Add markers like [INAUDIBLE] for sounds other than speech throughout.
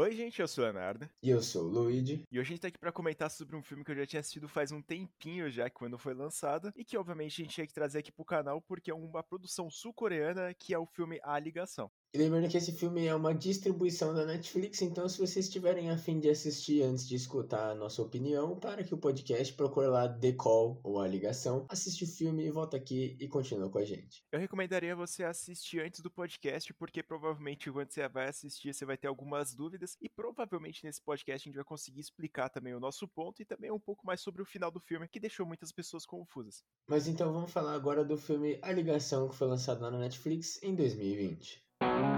Oi, gente, eu sou o Leonardo. E eu sou o Luigi. E hoje a gente tá aqui pra comentar sobre um filme que eu já tinha assistido faz um tempinho já, quando foi lançado, e que obviamente a gente tinha que trazer aqui pro canal porque é uma produção sul-coreana que é o filme A Ligação. E lembrando que esse filme é uma distribuição da Netflix, então se vocês estiverem afim de assistir antes de escutar a nossa opinião, para que o podcast procure lá The Call ou A Ligação, assiste o filme e volta aqui e continua com a gente. Eu recomendaria você assistir antes do podcast, porque provavelmente quando você vai assistir você vai ter algumas dúvidas, e provavelmente nesse podcast a gente vai conseguir explicar também o nosso ponto e também um pouco mais sobre o final do filme, que deixou muitas pessoas confusas. Mas então vamos falar agora do filme A Ligação, que foi lançado lá na Netflix em 2020. Thank you.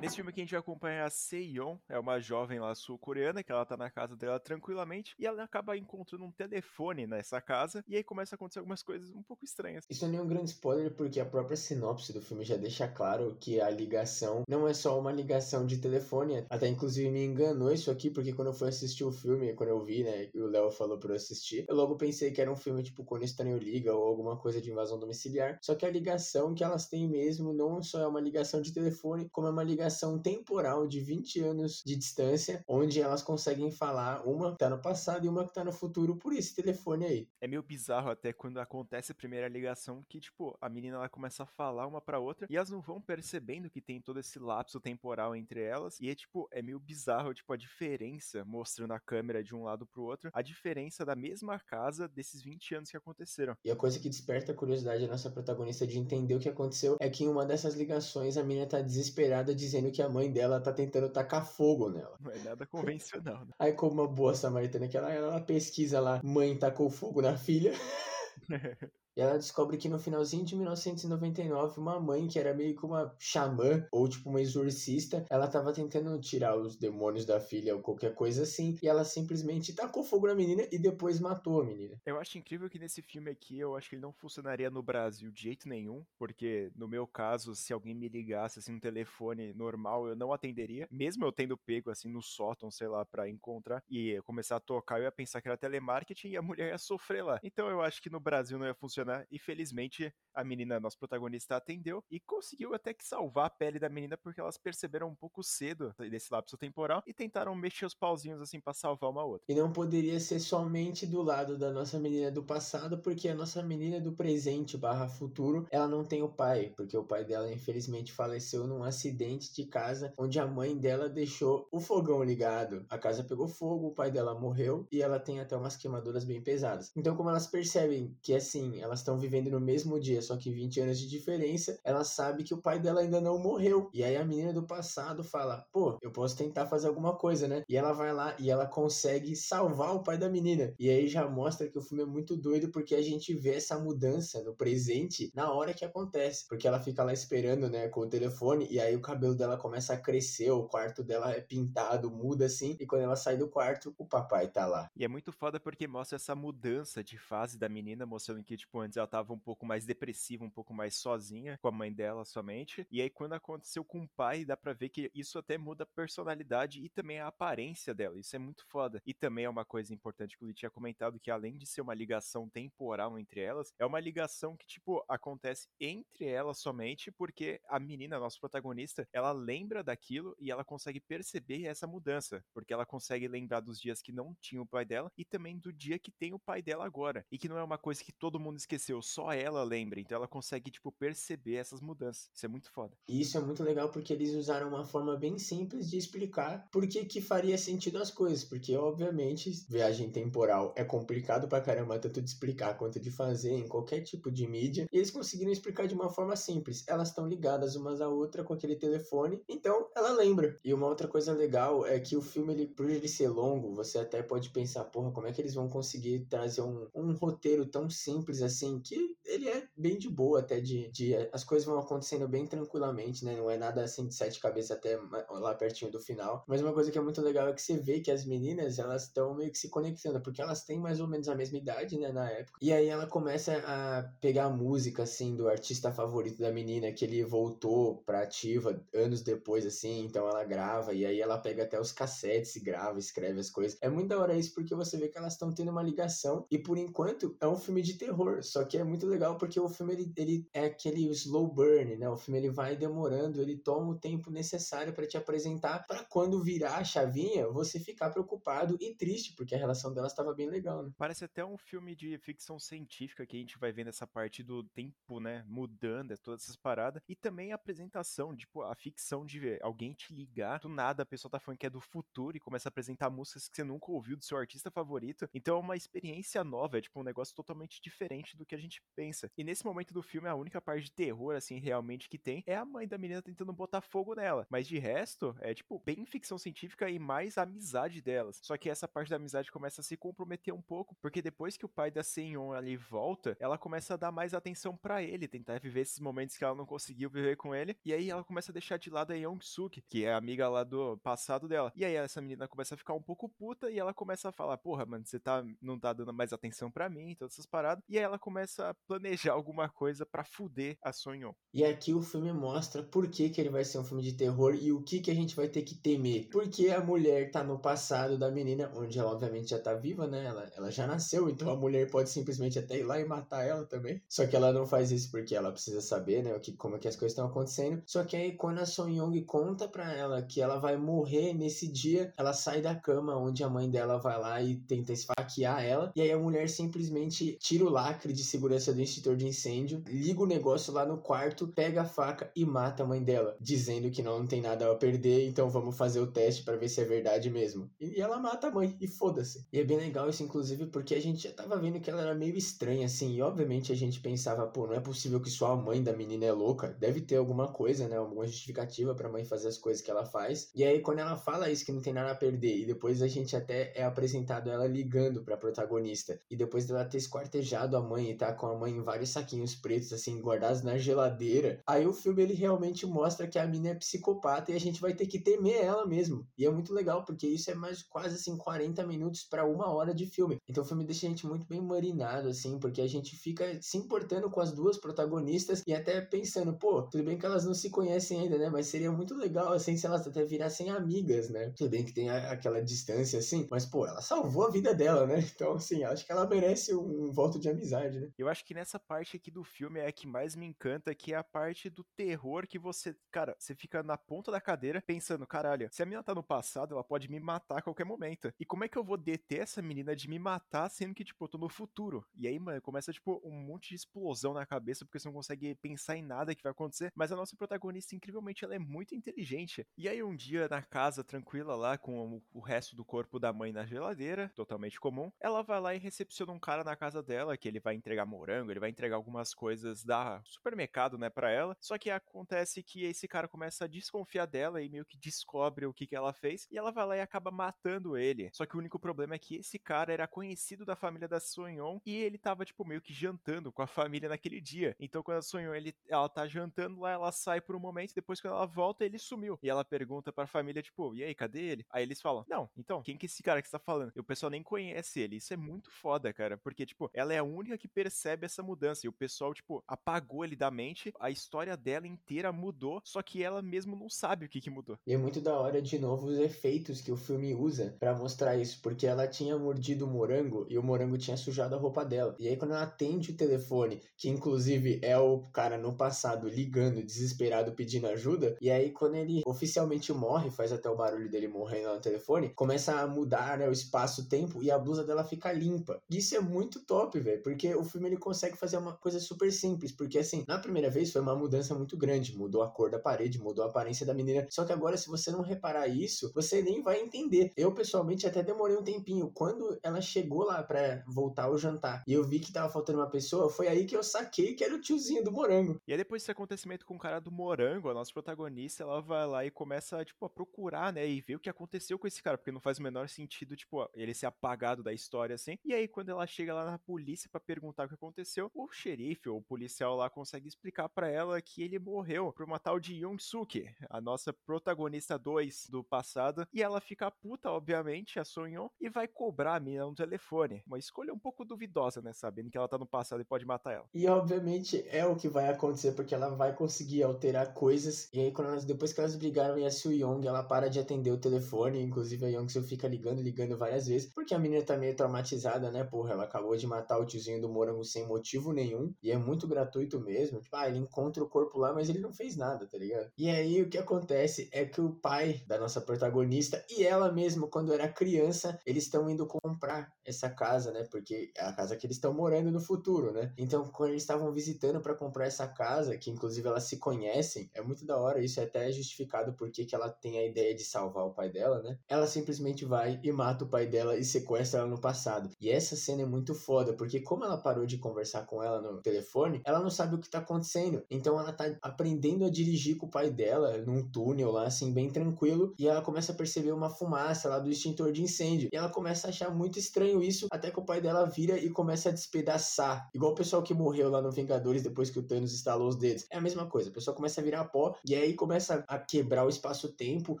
Nesse filme aqui a gente vai acompanhar a Seiyon, é uma jovem lá sul-coreana, que ela tá na casa dela tranquilamente, e ela acaba encontrando um telefone nessa casa, e aí começa a acontecer algumas coisas um pouco estranhas. Isso não é nenhum grande spoiler, porque a própria sinopse do filme já deixa claro que a ligação não é só uma ligação de telefone, até inclusive me enganou isso aqui, porque quando eu fui assistir o filme, quando eu vi, né, e o Léo falou pra eu assistir, eu logo pensei que era um filme tipo Quando Estranho Liga, ou alguma coisa de invasão domiciliar, só que a ligação que elas têm mesmo não só é uma ligação de telefone, como é uma ligação temporal de 20 anos de distância, onde elas conseguem falar uma que tá no passado e uma que tá no futuro por esse telefone aí. É meio bizarro até quando acontece a primeira ligação que, tipo, a menina ela começa a falar uma pra outra e elas não vão percebendo que tem todo esse lapso temporal entre elas. E é tipo, é meio bizarro, tipo, a diferença, mostrando a câmera de um lado pro outro, a diferença da mesma casa desses 20 anos que aconteceram. E a coisa que desperta a curiosidade da nossa protagonista de entender o que aconteceu é que em uma dessas ligações a menina tá desesperada dizendo que a mãe dela tá tentando tacar fogo nela. Não é nada convencional, né? Aí, como uma boa samaritana que ela, ela pesquisa lá, mãe tacou fogo na filha. [LAUGHS] E ela descobre que no finalzinho de 1999, uma mãe que era meio que uma xamã, ou tipo uma exorcista, ela tava tentando tirar os demônios da filha ou qualquer coisa assim, e ela simplesmente tacou fogo na menina e depois matou a menina. Eu acho incrível que nesse filme aqui, eu acho que ele não funcionaria no Brasil de jeito nenhum, porque no meu caso, se alguém me ligasse assim um telefone normal, eu não atenderia, mesmo eu tendo pego assim no sótão, sei lá, para encontrar e começar a tocar, eu ia pensar que era telemarketing e a mulher ia sofrer lá. Então eu acho que no Brasil não ia funcionar e felizmente a menina, nossa protagonista, atendeu e conseguiu até que salvar a pele da menina porque elas perceberam um pouco cedo desse lapso temporal e tentaram mexer os pauzinhos assim para salvar uma outra. E não poderia ser somente do lado da nossa menina do passado, porque a nossa menina do presente barra futuro, ela não tem o pai, porque o pai dela infelizmente faleceu num acidente de casa onde a mãe dela deixou o fogão ligado. A casa pegou fogo, o pai dela morreu e ela tem até umas queimaduras bem pesadas. Então, como elas percebem que assim, elas estão vivendo no mesmo dia, só que 20 anos de diferença, ela sabe que o pai dela ainda não morreu. E aí a menina do passado fala: pô, eu posso tentar fazer alguma coisa, né? E ela vai lá e ela consegue salvar o pai da menina. E aí já mostra que o filme é muito doido porque a gente vê essa mudança no presente na hora que acontece. Porque ela fica lá esperando, né, com o telefone, e aí o cabelo dela começa a crescer, o quarto dela é pintado, muda assim, e quando ela sai do quarto, o papai tá lá. E é muito foda porque mostra essa mudança de fase da menina, mostrando que, tipo, antes ela tava um pouco mais depressiva, um pouco mais sozinha, com a mãe dela somente. E aí, quando aconteceu com o pai, dá pra ver que isso até muda a personalidade e também a aparência dela. Isso é muito foda. E também é uma coisa importante que o Lee tinha comentado, que além de ser uma ligação temporal entre elas, é uma ligação que, tipo, acontece entre elas somente, porque a menina, a nossa protagonista, ela lembra daquilo e ela consegue perceber essa mudança, porque ela consegue lembrar dos dias que não tinha o pai dela e também do dia que tem o pai dela agora. E que não é uma coisa que todo mundo esqueceu, só ela lembra. Então ela consegue, tipo, perceber essas mudanças. Isso é muito foda. E isso é muito legal porque eles usaram uma forma bem simples de explicar por que que faria sentido as coisas. Porque, obviamente, viagem temporal é complicado pra caramba, tanto de explicar quanto de fazer em qualquer tipo de mídia. E eles conseguiram explicar de uma forma simples. Elas estão ligadas umas à outra com aquele telefone, então ela lembra. E uma outra coisa legal é que o filme, ele, por ele ser longo, você até pode pensar, porra, como é que eles vão conseguir trazer um, um roteiro tão simples assim, que ele é bem de boa até de, de, as coisas vão acontecendo bem tranquilamente, né? Não é nada assim de sete cabeças até lá pertinho do final. Mas uma coisa que é muito legal é que você vê que as meninas, elas estão meio que se conectando, porque elas têm mais ou menos a mesma idade, né, na época. E aí ela começa a pegar a música assim do artista favorito da menina que ele voltou pra ativa anos depois assim, então ela grava e aí ela pega até os cassetes e grava, escreve as coisas. É muito da hora isso porque você vê que elas estão tendo uma ligação e por enquanto é um filme de terror, só que é muito legal porque o filme ele, ele é aquele slow burn, né? O filme ele vai demorando, ele toma o tempo necessário para te apresentar, para quando virar a chavinha, você ficar preocupado e triste, porque a relação delas estava bem legal, né? Parece até um filme de ficção científica que a gente vai vendo essa parte do tempo, né, mudando, é todas essas paradas, e também a apresentação, tipo, a ficção de alguém te ligar, do nada a pessoa tá falando que é do futuro e começa a apresentar músicas que você nunca ouviu do seu artista favorito, então é uma experiência nova, é tipo um negócio totalmente diferente do que a gente pensa. E nesse momento do filme, a única parte de terror, assim, realmente que tem, é a mãe da menina tentando botar fogo nela, mas de resto, é tipo, bem ficção científica e mais a amizade delas. Só que essa parte da amizade começa a se comprometer um pouco, porque depois que o pai da Senyon ali volta, ela começa a dar mais atenção para ele, tentar viver esses momentos que ela não conseguiu viver com ele, e aí ela começa a deixar de lado a Young-suk, que é a amiga lá do passado dela. E aí essa menina começa a ficar um pouco puta e ela começa a falar: "Porra, mano, você tá não tá dando mais atenção para mim", todas essas paradas. E aí ela começa a planejar alguma coisa para fuder a Sonyon. E aqui o filme mostra por que, que ele vai ser um filme de terror e o que que a gente vai ter que temer. Porque a mulher tá no passado da menina, onde ela obviamente já tá viva, né? Ela, ela já nasceu, então a mulher pode simplesmente até ir lá e matar ela também. Só que ela não faz isso porque ela precisa saber, né, o que, como é que as coisas estão acontecendo. Só que aí quando a Son Young conta pra ela que ela vai morrer nesse dia, ela sai da cama onde a mãe dela vai lá e tenta esfaquear ela. E aí a mulher simplesmente tira o lacre de segurança do extintor de incêndio, liga o negócio lá no quarto, pega a faca e mata a mãe dela, dizendo que não, tem nada a perder, então vamos fazer o teste para ver se é verdade mesmo. E ela mata a mãe, e foda-se. E é bem legal isso, inclusive, porque a gente já tava vendo que ela era meio estranha, assim, e obviamente a gente pensava, pô, não é possível que só a mãe da menina é louca, deve ter alguma coisa, né, alguma justificativa pra mãe fazer as coisas que ela faz. E aí, quando ela fala isso, que não tem nada a perder, e depois a gente até é apresentado ela ligando pra protagonista, e depois dela ter esquartejado a mãe e tá com a mãe em vários saquinhos pretos, assim, guardados na geladeira, aí o filme ele realmente mostra que a menina é psicopata e a gente vai ter que temer ela mesmo. E é muito legal, porque isso é mais quase assim 40 minutos para uma hora de filme. Então o filme deixa a gente muito bem marinado, assim, porque a gente fica se importando com as duas protagonistas e até pensando, pô, tudo bem que elas não se conhecem ainda, né? Mas seria muito legal, assim, se elas até virassem amigas, né? Tudo bem que tem a, aquela distância, assim, mas, pô, ela salvou a vida dela, né? [LAUGHS] Então, assim, acho que ela merece um voto de amizade, né? Eu acho que nessa parte aqui do filme é a que mais me encanta, que é a parte do terror que você, cara, você fica na ponta da cadeira pensando, caralho, se a menina tá no passado, ela pode me matar a qualquer momento. E como é que eu vou deter essa menina de me matar, sendo que, tipo, eu tô no futuro? E aí, mano, começa, tipo, um monte de explosão na cabeça, porque você não consegue pensar em nada que vai acontecer. Mas a nossa protagonista, incrivelmente, ela é muito inteligente. E aí, um dia, na casa, tranquila lá, com o resto do corpo da mãe na geladeira, totalmente comum, ela vai lá e recepciona um cara na casa dela, que ele vai entregar morango, ele vai entregar algumas coisas da supermercado, né, pra ela. Só que acontece que esse cara começa a desconfiar dela e meio que descobre o que, que ela fez, e ela vai lá e acaba matando ele. Só que o único problema é que esse cara era conhecido da família da Sonyon e ele tava, tipo, meio que jantando com a família naquele dia. Então, quando a Sonyon, ele, ela tá jantando lá, ela sai por um momento, depois quando ela volta, ele sumiu. E ela pergunta pra família, tipo, e aí, cadê ele? Aí eles falam, não, então, quem que é esse cara que você tá falando? E o pessoal nem conhece ele. Isso é muito foda, cara, porque, tipo, ela é a única que percebe essa mudança. E o pessoal, tipo, apagou ele da mente, a história dela inteira mudou, só que ela mesmo não sabe o que que mudou. E é muito da hora, de novo, os efeitos que o filme usa para mostrar isso, porque ela tinha mordido o morango e o morango tinha sujado a roupa dela. E aí, quando ela atende o telefone, que inclusive é o cara no passado ligando, desesperado, pedindo ajuda, e aí, quando ele oficialmente morre, faz até o barulho dele morrendo no telefone, começa a mudar né, o espaço-tempo e a blusa dela fica limpa. Isso é muito top, velho, porque o filme ele consegue fazer uma coisa super simples, porque assim, na primeira vez foi uma mudança muito grande, mudou a cor da parede, mudou a aparência da menina, só que agora se você não reparar isso, você nem vai entender. Eu pessoalmente até demorei um tempinho, quando ela chegou lá para voltar ao jantar e eu vi que tava faltando uma pessoa, foi aí que eu saquei que era o tiozinho do morango. E aí depois desse acontecimento com o cara do morango, a nossa protagonista, ela vai lá e começa, tipo, a procurar, né, e ver o que aconteceu com esse cara, porque não faz o menor sentido, tipo, ele ser apagado da história, assim. E aí, quando ela chega lá na polícia para perguntar o que aconteceu, o xerife ou o policial lá consegue explicar para ela que ele morreu por uma tal de Young-suki, a nossa protagonista 2 do passado, e ela fica puta, obviamente, a Sonyon, e vai cobrar a menina no telefone. Uma escolha um pouco duvidosa, né, sabendo que ela tá no passado e pode matar ela. E obviamente é o que vai acontecer, porque ela vai conseguir alterar coisas, e aí quando elas, depois que elas brigaram e a Soo Young, ela para de atender o telefone, inclusive a Young Soo fica ligando, ligando várias vezes, porque a menina tá meio traumatizada, né, porra, ela acabou de matar o tiozinho do morango sem motivo nenhum, e é muito gratuito mesmo. Tipo, ah, ele encontra o corpo lá, mas ele não fez nada, tá ligado? E aí o que acontece é que o pai da nossa protagonista e ela mesma, quando era criança, eles estão indo comprar essa casa, né? Porque é a casa que eles estão morando no futuro, né? Então, quando eles estavam visitando para comprar essa casa, que inclusive elas se conhecem, é muito da hora, isso é até justificado porque que ela tem a ideia de salvar o pai dela, né? Ela simplesmente vai e mata o pai dela e sequestra ela no passado. E essa cena é muito foda, porque como ela parou de conversar com ela no telefone, ela não sabe o que tá acontecendo. Então ela tá aprendendo a dirigir com o pai dela num túnel lá, assim, bem tranquilo, e ela começa a perceber uma fumaça lá do extintor de incêndio. E ela começa a achar muito estranho isso, até que o pai dela vira e começa a despedaçar. Igual o pessoal que morreu lá no Vingadores depois que o Thanos instalou os dedos. É a mesma coisa, a pessoa começa a virar pó e aí começa a quebrar o espaço-tempo,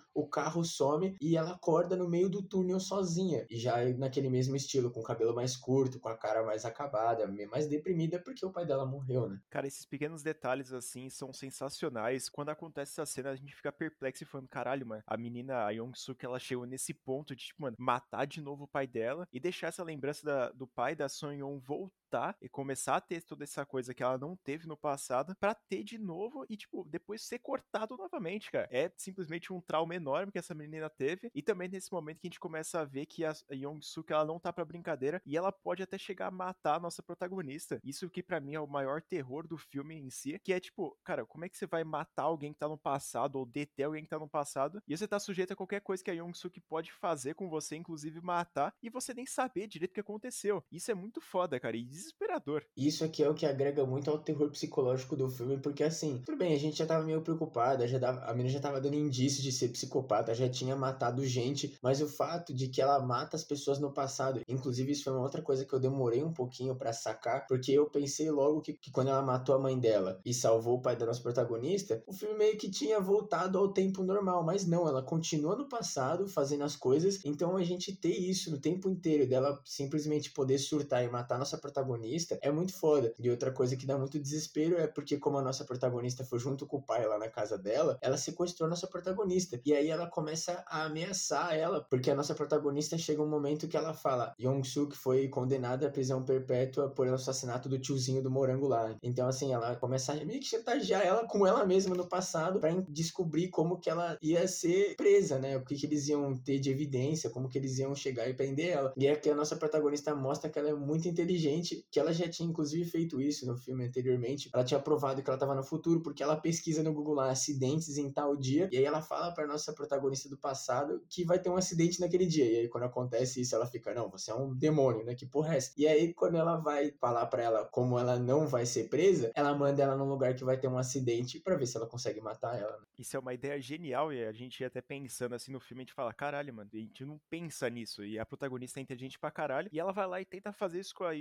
o carro some e ela acorda no meio do túnel sozinha. E já naquele mesmo estilo, com o cabelo mais curto, com a cara mais acabada, mais deprimida porque o pai dela morreu, né? Cara, esses pequenos detalhes assim são sensacionais. Quando acontece essa cena, a gente fica perplexo e falando, caralho, mano, a menina, a Young-suk, ela chegou nesse ponto de, tipo, mano, matar de novo o pai dela e deixar essa lembrança da, do pai da Son Yeon voltar e começar a ter toda essa coisa que ela não teve no passado para ter de novo e, tipo, depois ser cortado novamente, cara. É simplesmente um trauma enorme que essa menina teve e também nesse momento que a gente começa a ver que a Young-suk, ela não tá pra brincadeira e ela pode até chegar a matar a nossa protagonista. Isso que para mim é o maior terror do filme em si, que é tipo, cara, como é que você vai matar alguém que tá no passado ou deter alguém que tá no passado e você tá sujeito a qualquer coisa que a Young-suk pode fazer com você, inclusive matar, e você nem saber direito o que aconteceu. Isso é muito foda, cara, e desesperador. Isso aqui é o que agrega muito ao terror psicológico do filme, porque assim, tudo bem, a gente já tava meio preocupada, já dava, a menina já tava dando indícios de ser psicopata, já tinha matado gente, mas o fato de que ela mata as pessoas no passado, inclusive isso foi uma outra coisa que eu demorei um pouquinho para sacar, porque eu pensei logo que, que quando ela matou a mãe dela e salvou o pai da nossa protagonista, o filme meio que tinha voltado ao tempo normal, mas não, ela continua no passado fazendo as coisas, então a gente ter isso no tempo inteiro dela simplesmente poder surtar e matar a nossa protagonista é muito foda. E outra coisa que dá muito desespero é porque como a nossa protagonista foi junto com o pai lá na casa dela, ela sequestrou a nossa protagonista. E aí ela começa a ameaçar ela, porque a nossa protagonista chega um momento que ela fala: Yong-suk foi condenada à prisão perpétua por assassinato do tiozinho do morango lá. Então, assim, ela começa a meio que chantagear ela com ela mesma no passado para descobrir como que ela ia ser presa, né? O que, que eles iam ter de evidência, como que eles iam chegar e prender ela. E é que a nossa protagonista mostra que ela é muito inteligente, que ela já tinha inclusive feito isso no filme anteriormente. Ela tinha provado que ela estava no futuro porque ela pesquisa no Google lá acidentes em tal dia e aí ela fala para nossa protagonista do passado que vai ter um acidente naquele dia. E aí quando acontece isso, ela fica, não, você é um demônio, né? Que porra é essa? E aí quando ela vai falar para ela como ela não vai ser presa, ela manda ela num lugar que vai ter um acidente para ver se ela consegue matar ela. Né? Isso é uma ideia genial e a gente ia até pensando assim no filme, a gente fala, caralho, mano, a gente não pensa nisso. E a protagonista é inteligente pra caralho. E ela vai lá e tenta fazer isso com a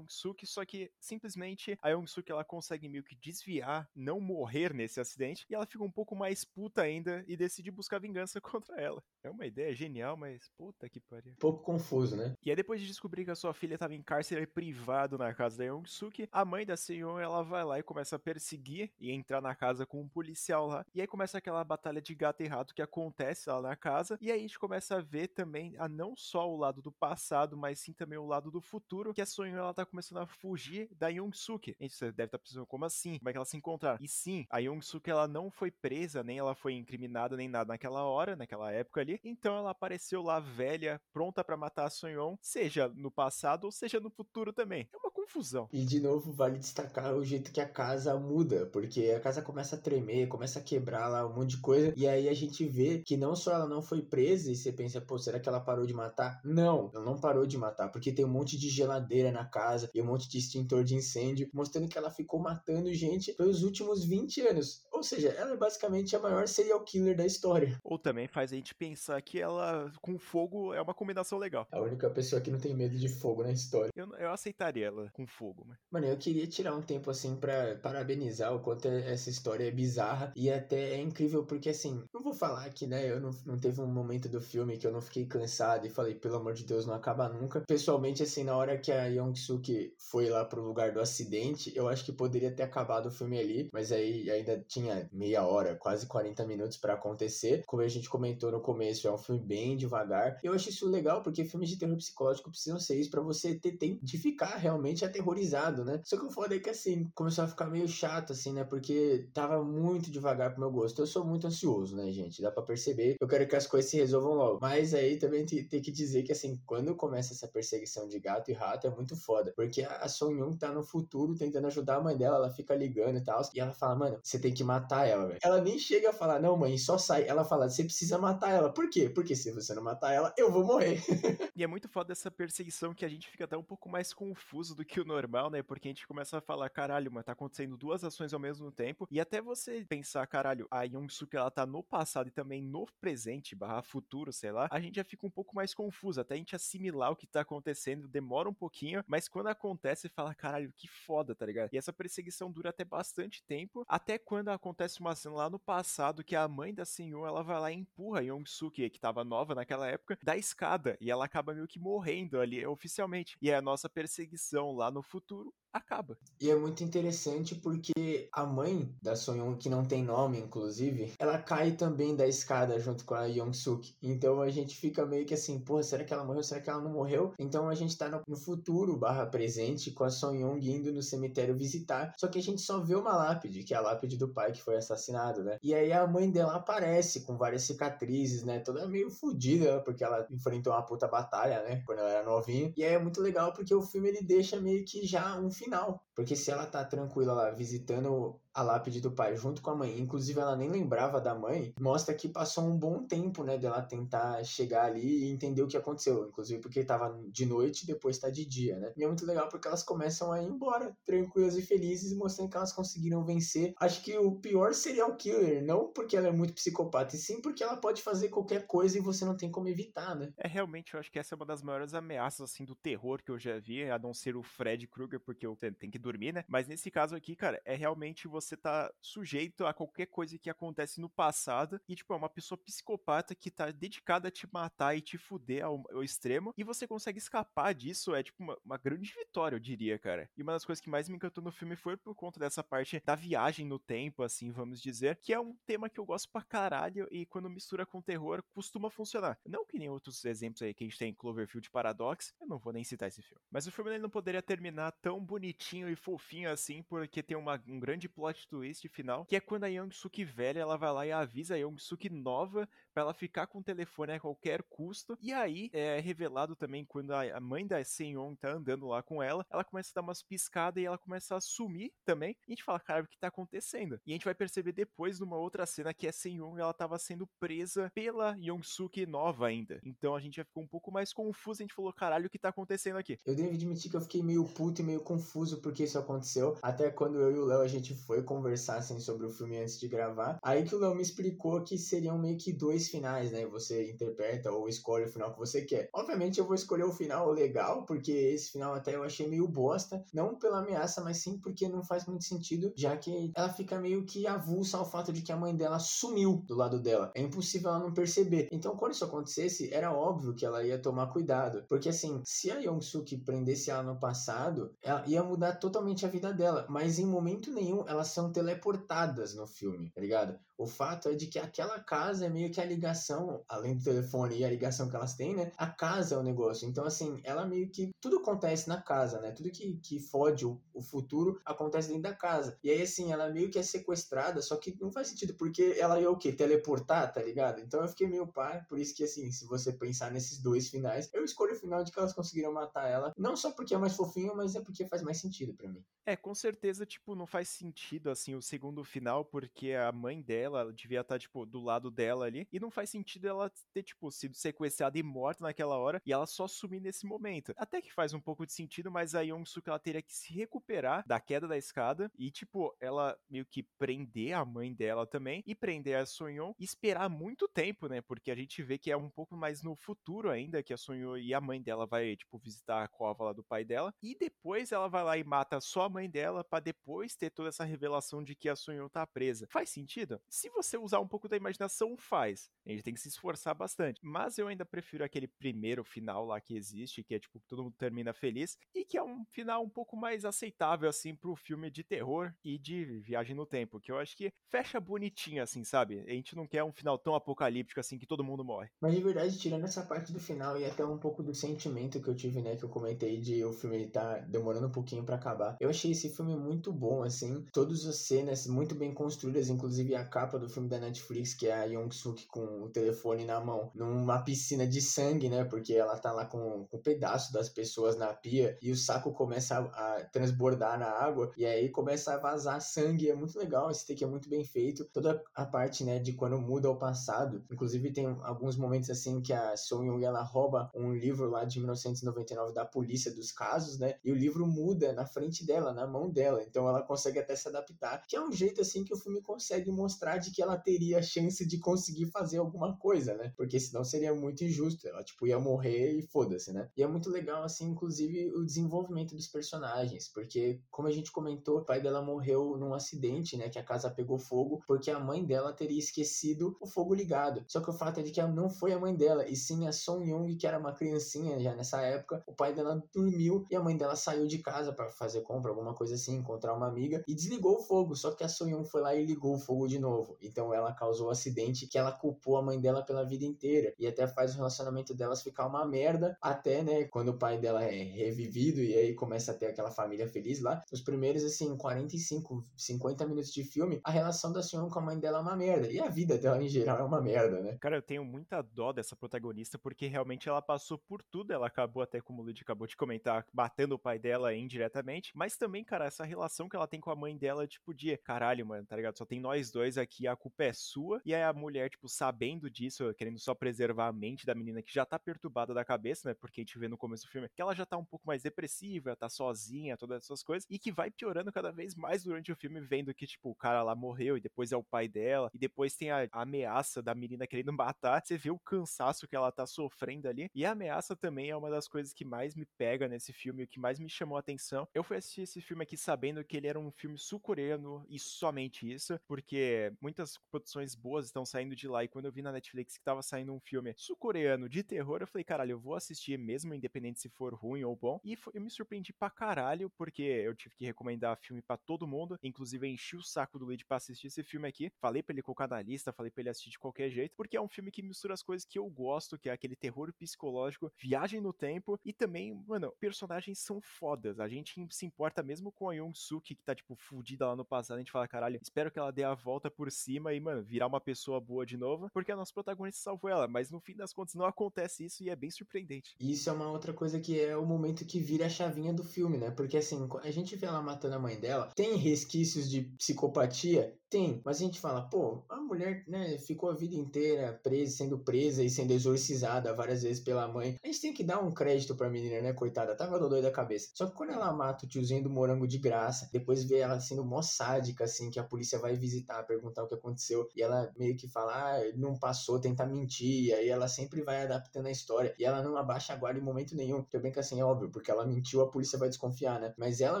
Young-suk, só que simplesmente a Young-suk ela consegue meio que desviar, não morrer nesse acidente, e ela fica um pouco mais puta ainda e decide buscar vingança [LAUGHS] contra ela. É uma ideia genial, mas puta que pariu. Pouco confuso, né? E aí depois de descobrir que a sua filha tava em cárcere privado na casa da Young-suk, a mãe da Seon ela vai lá e começa a perseguir e entrar na casa com um policial lá. E aí começa aquela batalha de gato e rato que acontece lá na casa. E aí a gente começa a ver também a não só o lado do passado, mas sim também o lado do futuro, que a Sonho ela tá começando a fugir da Young-suk. Você deve estar tá pensando como assim? Como é que ela se encontrar? E sim, a Young-suk ela não foi presa, nem ela foi incriminada, nem nada naquela hora, naquela época ali. Então ela apareceu lá velha, pronta para matar a Sonyon, seja no passado ou seja no futuro também. É uma confusão. E de novo, vale destacar o jeito que a casa muda, porque a casa começa a tremer, começa a quebrar lá um monte de coisa, e aí a gente vê que não só ela não foi presa, e você pensa, pô, será que ela parou de matar? Não, ela não parou de matar, porque tem um monte de geladeira na casa e um monte de extintor de incêndio, mostrando que ela ficou matando gente pelos últimos 20 anos. Ou seja, ela é basicamente a maior serial killer da história. Ou também faz a gente pensar que ela com fogo é uma combinação legal. A única pessoa que não tem medo de fogo na história. Eu, eu aceitaria ela com fogo, mas. Mano, eu queria tirar um tempo assim para parabenizar o quanto essa história é bizarra e até é incrível porque assim, não vou falar que, né, eu não, não teve um momento do filme que eu não fiquei cansado e falei, pelo amor de Deus, não acaba nunca. Pessoalmente, assim, na hora que a Young-suk foi lá pro lugar do acidente, eu acho que poderia ter acabado o filme ali, mas aí ainda tinha tinha meia hora, quase 40 minutos para acontecer. Como a gente comentou no começo, é um filme bem devagar. Eu acho isso legal porque filmes de terror psicológico precisam ser isso para você ter tempo de ficar realmente aterrorizado, né? Só que o foda é que assim, começou a ficar meio chato assim, né? Porque tava muito devagar pro meu gosto. Eu sou muito ansioso, né, gente? Dá para perceber. Eu quero que as coisas se resolvam logo. Mas aí também tem, que dizer que assim, quando começa essa perseguição de gato e rato é muito foda, porque a Son Young tá no futuro tentando ajudar a mãe dela, ela fica ligando e tal, e ela fala, mano, você tem que matar ela, velho. Ela nem chega a falar, não, mãe, só sai. Ela fala, você precisa matar ela. Por quê? Porque se você não matar ela, eu vou morrer. [LAUGHS] e é muito foda essa perseguição que a gente fica até um pouco mais confuso do que o normal, né? Porque a gente começa a falar, caralho, mas tá acontecendo duas ações ao mesmo tempo. E até você pensar, caralho, a Young-Suk ela tá no passado e também no presente, barra futuro, sei lá, a gente já fica um pouco mais confuso. Até a gente assimilar o que tá acontecendo demora um pouquinho, mas quando acontece, fala, caralho, que foda, tá ligado? E essa perseguição dura até bastante tempo, até quando acontece uma cena lá no passado que a mãe da senhora ela vai lá e empurra a Yong-Suk, que tava nova naquela época, da escada, e ela acaba meio que morrendo ali oficialmente. E a nossa perseguição lá no futuro acaba. E é muito interessante porque a mãe da Sonyeon, que não tem nome, inclusive, ela cai também da escada junto com a Young-suk. Então a gente fica meio que assim, porra, será que ela morreu? Será que ela não morreu? Então a gente tá no, futuro barra presente com a Sonyeon indo no cemitério visitar. Só que a gente só vê uma lápide, que é a lápide do pai que foi assassinado, né? E aí a mãe dela aparece com várias cicatrizes, né? Toda meio fodida, porque ela enfrentou uma puta batalha, né? Quando ela era novinha. E aí é muito legal porque o filme ele deixa meio que já um final. Porque se ela tá tranquila lá visitando a lápide do pai junto com a mãe, inclusive ela nem lembrava da mãe, mostra que passou um bom tempo, né, dela tentar chegar ali e entender o que aconteceu, inclusive porque tava de noite e depois tá de dia, né? E é muito legal porque elas começam a ir embora, tranquilas e felizes, mostrando que elas conseguiram vencer. Acho que o pior serial killer, não porque ela é muito psicopata, e sim porque ela pode fazer qualquer coisa e você não tem como evitar, né? É, realmente, eu acho que essa é uma das maiores ameaças, assim, do terror que eu já vi, a não ser o Fred Krueger, porque eu tenho que dormir, né? Mas nesse caso aqui, cara, é realmente você você tá sujeito a qualquer coisa que acontece no passado e, tipo, é uma pessoa psicopata que tá dedicada a te matar e te fuder ao, ao extremo e você consegue escapar disso, é, tipo, uma, uma, grande vitória, eu diria, cara. E uma das coisas que mais me encantou no filme foi por conta dessa parte da viagem no tempo, assim, vamos dizer, que é um tema que eu gosto pra caralho e quando mistura com terror costuma funcionar. Não que nem outros exemplos aí que a gente tem em Cloverfield Paradox, eu não vou nem citar esse filme. Mas o filme ele não poderia terminar tão bonitinho e fofinho assim, porque tem uma, um grande plot plot twist final, que é quando a Young-Suk velha, ela vai lá e avisa a Young-Suk nova para ela ficar com o telefone a qualquer custo. E aí é revelado também quando a mãe da Seon tá andando lá com ela, ela começa a dar umas piscadas e ela começa a sumir também. E a gente fala, cara, o que tá acontecendo? E a gente vai perceber depois numa outra cena que a Seon ela tava sendo presa pela Young-Suk nova ainda. Então a gente já ficou um pouco mais confuso, a gente falou, caralho, o que tá acontecendo aqui? Eu devo admitir que eu fiquei meio puto e meio confuso porque isso aconteceu. Até quando eu e o Léo a gente foi conversassem sobre o filme antes de gravar. Aí que o Léo me explicou que seriam meio que dois finais, né? Você interpreta ou escolhe o final que você quer. Obviamente eu vou escolher o final legal, porque esse final até eu achei meio bosta. Não pela ameaça, mas sim porque não faz muito sentido, já que ela fica meio que avulsa ao fato de que a mãe dela sumiu do lado dela. É impossível ela não perceber. Então quando isso acontecesse, era óbvio que ela ia tomar cuidado. Porque assim, se a Young-suk prendesse ela no passado, ela ia mudar totalmente a vida dela. Mas em momento nenhum ela são teleportadas no filme, tá ligado? O fato é de que aquela casa é meio que a ligação, além do telefone e a ligação que elas têm, né? A casa é o negócio. Então, assim, ela meio que. Tudo acontece na casa, né? Tudo que, que fode o, o futuro acontece dentro da casa. E aí, assim, ela meio que é sequestrada, só que não faz sentido, porque ela ia o quê? Teleportar, tá ligado? Então eu fiquei meio par, por isso que, assim, se você pensar nesses dois finais, eu escolho o final de que elas conseguiram matar ela. Não só porque é mais fofinho, mas é porque faz mais sentido para mim. É, com certeza, tipo, não faz sentido, assim, o segundo final, porque a mãe dela, ela devia estar, tá, tipo, do lado dela ali, e não faz sentido ela ter, tipo, sido sequestrada e morta naquela hora, e ela só sumir nesse momento. Até que faz um pouco de sentido, mas a Young-Suk, ela teria que se recuperar da queda da escada, e, tipo, ela meio que prender a mãe dela também, e prender a Sonyon, e esperar muito tempo, né, porque a gente vê que é um pouco mais no futuro ainda, que a Sonyon e a mãe dela vai, tipo, visitar a cova lá do pai dela, e depois ela vai lá e mata só a mãe dela, para depois ter toda essa revelação relação de que a Sonho tá presa. Faz sentido? Se você usar um pouco da imaginação, faz. A gente tem que se esforçar bastante. Mas eu ainda prefiro aquele primeiro final lá que existe, que é tipo, todo mundo termina feliz, e que é um final um pouco mais aceitável, assim, pro filme de terror e de viagem no tempo, que eu acho que fecha bonitinho, assim, sabe? A gente não quer um final tão apocalíptico, assim, que todo mundo morre. Mas de verdade, tirando essa parte do final e até um pouco do sentimento que eu tive, né, que eu comentei de o filme tá demorando um pouquinho para acabar, eu achei esse filme muito bom, assim, todas as cenas muito bem construídas, inclusive a capa do filme da Netflix, que é a Young Suk com o telefone na mão, numa piscina de sangue, né, porque ela tá lá com, com um pedaço das pessoas na pia e o saco começa a, a transbordar na água e aí começa a vazar sangue, é muito legal, esse take é muito bem feito, toda a parte, né, de quando muda o passado, inclusive tem alguns momentos assim que a Song Young ela rouba um livro lá de 1999 da polícia dos casos, né, e o livro muda na frente dela, na mão dela, então ela consegue até se adaptar, que é um jeito assim que o filme consegue mostrar de que ela teria chance de conseguir fazer alguma coisa, né, porque senão seria muito injusto, ela tipo ia morrer e foda-se, né, e é muito legal assim, inclusive o desenvolvimento dos personagens, porque como a gente comentou, o pai dela morreu num acidente, né, que a casa pegou fogo, porque a mãe dela teria esquecido o fogo ligado. Só que o fato é de que não foi a mãe dela, e sim a Song Young, que era uma criancinha já nessa época. O pai dela dormiu e a mãe dela saiu de casa para fazer compra, alguma coisa assim, encontrar uma amiga e desligou o fogo. Só que a Song Young foi lá e ligou o fogo de novo. Então ela causou o um acidente que ela culpou a mãe dela pela vida inteira e até faz o relacionamento delas ficar uma merda, até, né, quando o pai dela é revivido e aí começa a ter aquela família feliz lá. Os primeiros assim 45, 50 minutos de filme, a relação da Sion com a mãe dela é uma merda. E a vida dela em geral é uma merda, né? Cara, eu tenho muita dó dessa protagonista, porque realmente ela passou por tudo. Ela acabou, até como o Lud acabou de comentar, batendo o pai dela indiretamente. Mas também, cara, essa relação que ela tem com a mãe dela, tipo, de caralho, mano, tá ligado? Só tem nós dois aqui, a culpa é sua. E aí a mulher, tipo, sabendo disso, querendo só preservar a mente da menina que já tá perturbada da cabeça, né? Porque a gente vê no começo do filme que ela já tá um pouco mais depressiva, tá sozinha, todas essas coisas. E que vai piorando cada vez mais durante o filme, vendo que, tipo, o cara lá morreu e depois é o pai dela. E depois tem a, a ameaça da menina querendo [LAUGHS] matar. Você vê o cansaço que ela tá sofrendo ali. E a ameaça também é uma das coisas que mais me pega nesse filme, o que mais me chamou a atenção. Eu fui assistir esse filme aqui sabendo que ele era um filme sul-coreano e somente isso, porque muitas produções boas estão saindo de lá. E quando eu vi na Netflix que tava saindo um filme sul-coreano de terror, eu falei, caralho, eu vou assistir mesmo, independente se for ruim ou bom. E eu me surpreendi pra caralho, porque eu tive que recomendar filme para todo mundo. Inclusive, enchi o saco do Luigi pra assistir esse filme aqui. Falei pra ele colocar na lista, falei pra ele assistir de qualquer jeito, porque é um filme que mistura as coisas que eu gosto, que é aquele terror psicológico, viagem no tempo e também, mano, personagens são fodas. A gente se importa mesmo com a Young Suki, que tá, tipo, fudida lá no passado. A gente fala, caralho, espero que ela dê a volta por cima e, mano, virar uma pessoa boa de novo, porque a nossa protagonista salvou ela. Mas no fim das contas, não acontece isso e é bem surpreendente. Isso é uma outra coisa que é o momento que vira a chavinha do filme, né? Porque assim, a gente vê ela matando a mãe dela, tem resquícios de psicopatia? Tem, mas a gente fala, pô, a mulher, né, ficou a vida inteira presa, sendo presa e sendo exorcizada várias vezes pela mãe. A gente tem que dar um crédito pra menina, né, coitada, tava no doido da cabeça. Só que quando ela mata o tiozinho do morango de graça, depois vê ela sendo mó sádica, assim, que a polícia vai visitar, perguntar o que aconteceu, e ela meio que fala, ah, não passou, tenta mentir, e aí ela sempre vai adaptando a história, e ela não abaixa a guarda em momento nenhum. Tudo bem que assim, é óbvio, porque ela mentiu, a polícia vai desconfiar, né? Mas ela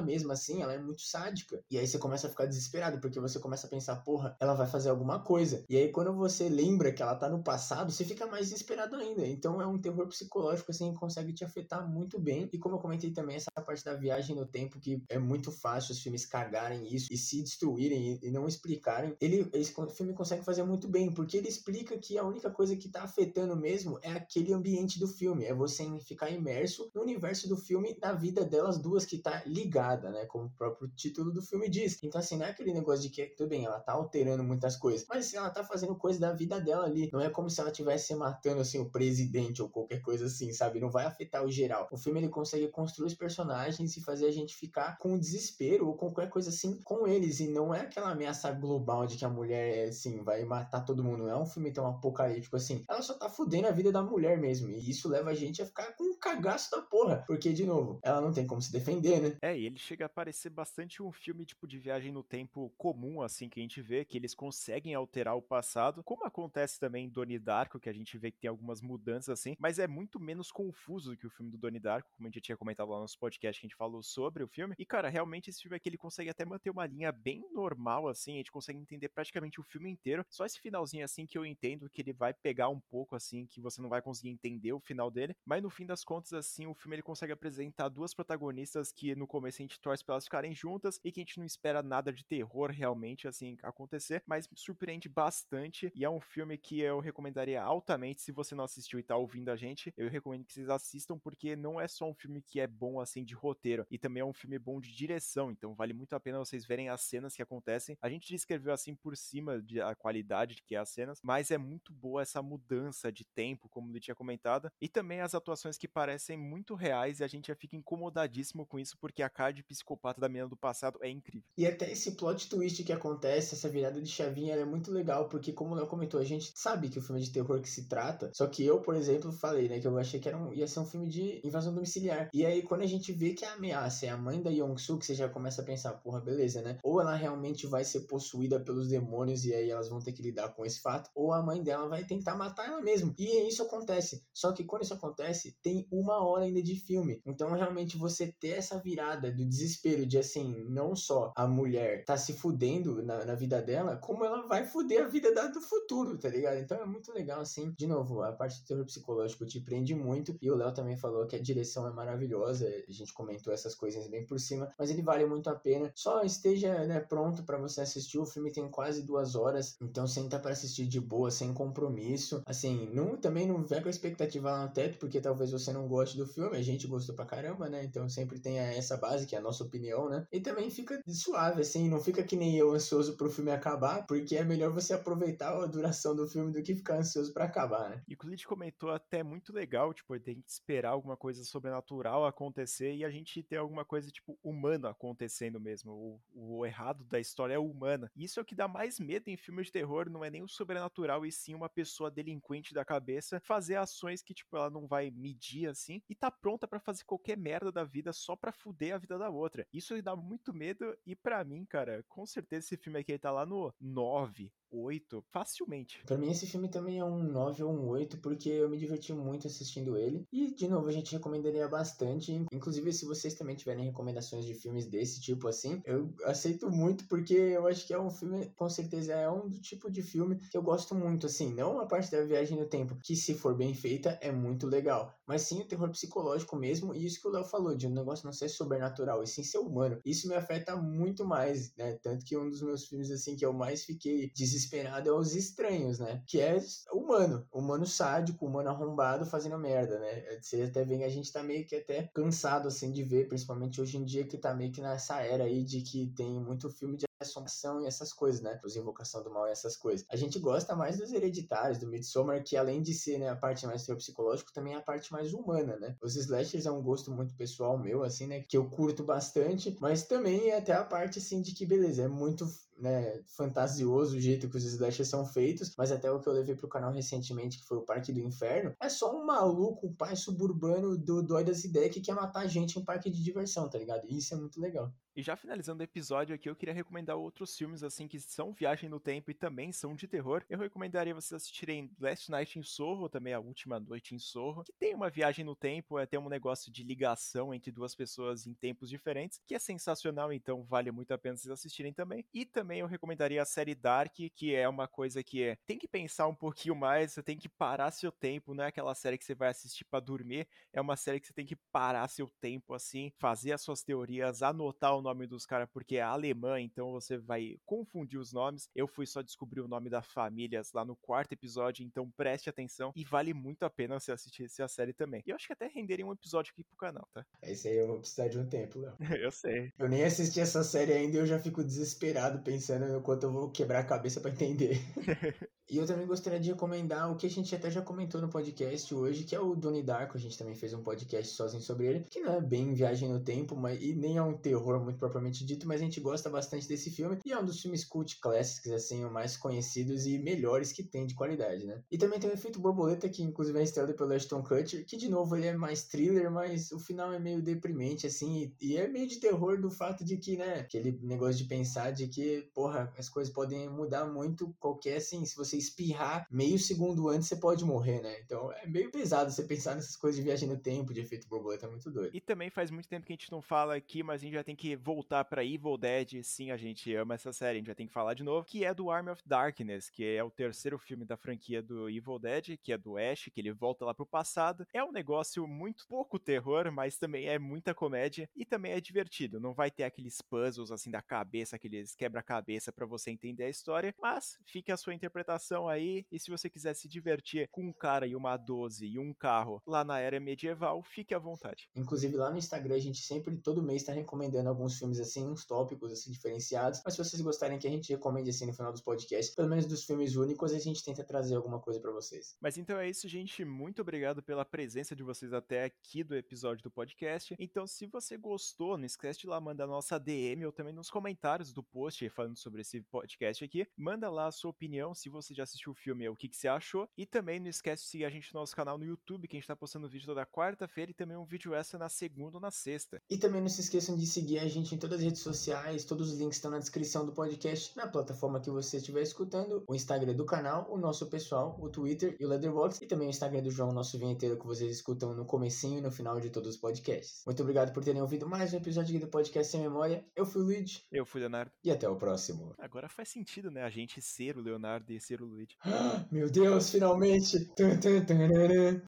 mesma, assim, ela é muito sádica. E aí você começa a ficar desesperado, porque você começa a pensar, porra, ela vai fazer alguma coisa. E aí quando você lembra que ela tá no passado, você fica mais desesperado ainda. Então é um terror psicológico, assim, que consegue te afetar muito bem. E como eu comentei também, essa parte da viagem no tempo, que é muito fácil os filmes cagarem isso e se destruírem e, não explicarem. Ele, esse filme consegue fazer muito bem, porque ele explica que a única coisa que tá afetando mesmo é aquele ambiente do filme. É você ficar imerso no universo do filme, na vida delas duas que tá ligada, né? Como o próprio título do filme diz. Então, assim, não é aquele negócio de que, tudo bem, ela tá alterando muitas coisas, mas assim, ela tá fazendo coisa da vida dela ali. Não é como se ela estivesse matando, assim, o presidente ou qualquer coisa assim, sabe? Não vai afetar o geral. O filme, ele consegue construir os personagens e fazer a gente ficar com desespero ou com qualquer coisa assim com eles. E não é aquela ameaça global de que a mulher, assim, vai matar todo mundo. Não é um filme tão apocalíptico assim. Ela só tá fudendo a vida da mulher mesmo. E isso leva a gente a ficar com um cagaço da porra. Porque, de novo, ela não tem como se defender, né? É, e ele chega a parecer bastante um filme tipo de viagem no tempo comum, assim, que gente vê que eles conseguem alterar o passado, como acontece também em Donnie Darko, que a gente vê que tem algumas mudanças assim, mas é muito menos confuso do que o filme do Donnie Darko, como a gente já tinha comentado lá no nosso podcast que a gente falou sobre o filme. E cara, realmente esse filme aqui ele consegue até manter uma linha bem normal assim, a gente consegue entender praticamente o filme inteiro. Só esse finalzinho assim que eu entendo que ele vai pegar um pouco assim, que você não vai conseguir entender o final dele, mas no fim das contas assim, o filme ele consegue apresentar duas protagonistas que no começo a gente torce pra elas ficarem juntas e que a gente não espera nada de terror realmente assim acontecer, mas surpreende bastante e é um filme que eu recomendaria altamente se você não assistiu e tá ouvindo a gente, eu recomendo que vocês assistam porque não é só um filme que é bom assim de roteiro, e também é um filme bom de direção, então vale muito a pena vocês verem as cenas que acontecem. A gente descreveu assim por cima de a qualidade que é as cenas, mas é muito boa essa mudança de tempo, como ele tinha comentado, e também as atuações que parecem muito reais e a gente já fica incomodadíssimo com isso porque a cara de psicopata da menina do passado é incrível. E até esse plot twist que acontece, essa virada de chavinha, é muito legal, porque como o Léo comentou, a gente sabe que o filme de terror que se trata, só que eu, por exemplo, falei, né, que eu achei que era um, ia ser um filme de invasão domiciliar. E aí, quando a gente vê que a ameaça é a mãe da Yong-Soo, você já começa a pensar, porra, beleza, né? Ou ela realmente vai ser possuída pelos demônios e aí elas vão ter que lidar com esse fato, ou a mãe dela vai tentar matar ela mesmo. E isso acontece. Só que quando isso acontece, tem uma hora ainda de filme. Então, realmente, você ter essa virada do desespero de, assim, não só a mulher tá se fudendo na, na vida dela, como ela vai fuder a vida da, do futuro, tá ligado? Então é muito legal, assim. De novo, a parte do terror psicológico te prende muito. E o Léo também falou que a direção é maravilhosa. A gente comentou essas coisas bem por cima, mas ele vale muito a pena. Só esteja né, pronto para você assistir. O filme tem quase duas horas, então senta para assistir de boa, sem compromisso. Assim, não, também não vem com a expectativa lá no teto, porque talvez você não goste do filme. A gente gostou pra caramba, né? Então sempre tem essa base, que é a nossa opinião, né? E também fica suave, assim, não fica que nem eu ansioso pro filme acabar, porque é melhor você aproveitar a duração do filme do que ficar ansioso para acabar, né? E o Clint comentou até muito legal, tipo, tem que esperar alguma coisa sobrenatural acontecer e a gente ter alguma coisa, tipo, humana acontecendo mesmo. O, o errado da história é humana. Isso é o que dá mais medo em filmes de terror, não é nem o sobrenatural, e sim uma pessoa delinquente da cabeça fazer ações que, tipo, ela não vai medir assim e tá pronta para fazer qualquer merda da vida só pra fuder a vida da outra. Isso dá muito medo e para mim, cara, com certeza esse filme aqui tá lá no 9, 8, facilmente. Para mim esse filme também é um 9 ou um 8, porque eu me diverti muito assistindo ele. E, de novo, a gente recomendaria bastante. Inclusive, se vocês também tiverem recomendações de filmes desse tipo assim, eu aceito muito, porque eu acho que é um filme, com certeza, é um tipo de filme que eu gosto muito, assim. Não a parte da viagem no tempo, que se for bem feita, é muito legal. Mas sim o terror psicológico mesmo, e isso que o Léo falou, de um negócio não ser sobrenatural, e sim ser humano. Isso me afeta muito mais, né? Tanto que um dos meus filmes, assim, que eu mais fiquei desesperado desesperado é os estranhos, né? Que é humano, humano sádico, humano arrombado fazendo merda, né? Você até vê a gente tá meio que até cansado, assim, de ver, principalmente hoje em dia, que tá meio que nessa era aí de que tem muito filme de assombração e essas coisas, né? Os Invocação do Mal e essas coisas. A gente gosta mais dos hereditários, do Midsommar, que além de ser né, a parte mais psicológico, também é a parte mais humana, né? Os slashers é um gosto muito pessoal meu, assim, né? Que eu curto bastante, mas também é até a parte, assim, de que, beleza, é muito né, fantasioso o jeito que os slashers são feitos, mas até o que eu levei pro canal recentemente, que foi o Parque do Inferno, é só um maluco, um pai suburbano do dói das ideias que quer matar gente em parque de diversão, tá ligado? E isso é muito legal. E já finalizando o episódio aqui, eu queria recomendar outros filmes assim que são viagem no tempo e também são de terror. Eu recomendaria vocês assistirem Last Night in Sorro, também a última noite em Sorro, que tem uma viagem no tempo, é ter um negócio de ligação entre duas pessoas em tempos diferentes, que é sensacional, então vale muito a pena vocês assistirem também. E também eu recomendaria a série Dark, que é uma coisa que é, tem que pensar um pouquinho mais, você tem que parar seu tempo, não é aquela série que você vai assistir para dormir, é uma série que você tem que parar seu tempo assim, fazer as suas teorias, anotar o o nome dos caras porque é alemã, então você vai confundir os nomes. Eu fui só descobrir o nome das famílias lá no quarto episódio, então preste atenção e vale muito a pena você assistir essa série também. E eu acho que até renderia um episódio aqui pro canal, tá? Esse aí eu vou precisar de um tempo, Léo. [LAUGHS] eu sei. Eu nem assisti essa série ainda e eu já fico desesperado pensando no quanto eu vou quebrar a cabeça para entender. [LAUGHS] e eu também gostaria de recomendar o que a gente até já comentou no podcast hoje, que é o Donnie Darko. A gente também fez um podcast sozinho sobre ele, que não é bem viagem no tempo, mas e nem é um terror muito muito propriamente dito, mas a gente gosta bastante desse filme e é um dos filmes cult clássicos, assim, mais conhecidos e melhores que tem de qualidade, né? E também tem o Efeito Borboleta, que inclusive é estrelado pelo Ashton Kutcher, que de novo ele é mais thriller, mas o final é meio deprimente, assim, e, e é meio de terror do fato de que, né, aquele negócio de pensar de que, porra, as coisas podem mudar muito qualquer, assim, se você espirrar meio segundo antes, você pode morrer, né? Então é meio pesado você pensar nessas coisas de viagem no tempo, de efeito borboleta, é muito doido. E também faz muito tempo que a gente não fala aqui, mas a gente já tem que voltar para Evil Dead. Sim, a gente ama essa série, a gente já tem que falar de novo, que é do Army of Darkness, que é o terceiro filme da franquia do Evil Dead, que é do Ash, que ele volta lá pro passado. É um negócio muito pouco terror, mas também é muita comédia e também é divertido. Não vai ter aqueles puzzles assim da cabeça, aqueles quebra-cabeça para você entender a história, mas fica a sua interpretação aí. E se você quiser se divertir com um cara e uma 12 e um carro lá na era medieval, fique à vontade. Inclusive lá no Instagram a gente sempre, todo mês, está recomendando alguns filmes assim, uns tópicos assim diferenciados. Mas se vocês gostarem que a gente recomende assim no final dos podcasts, pelo menos dos filmes únicos, a gente tenta trazer alguma coisa para vocês. Mas então é isso, gente. Muito obrigado pela presença de vocês até aqui do episódio do podcast. Então, se você gostou, não esquece de lá mandar nossa DM ou também nos comentários do post falando sobre esse podcast aqui. Manda lá a sua opinião, se você já assistiu o filme, o que, que você achou. E também não esquece de seguir a gente no nosso canal no YouTube, que a gente tá postando vídeo toda quarta-feira e também um vídeo extra na segunda ou na sexta. E também não se esqueçam de seguir a gente em todas as redes sociais, todos os links estão na descrição do podcast, na plataforma que você estiver escutando, o Instagram do canal, o nosso pessoal, o Twitter e o Leatherbox, e também o Instagram do João, nosso vinheteiro que vocês escutam no comecinho e no final de todos os podcasts. Muito obrigado por terem ouvido mais um episódio aqui do Podcast Sem Memória. Eu fui o Luigi. Eu fui o Leonardo. E até o próximo. Agora faz sentido, né? A gente ser o Leonardo e ser o Luigi. [GASPS] Meu Deus, finalmente!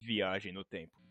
Viagem no tempo.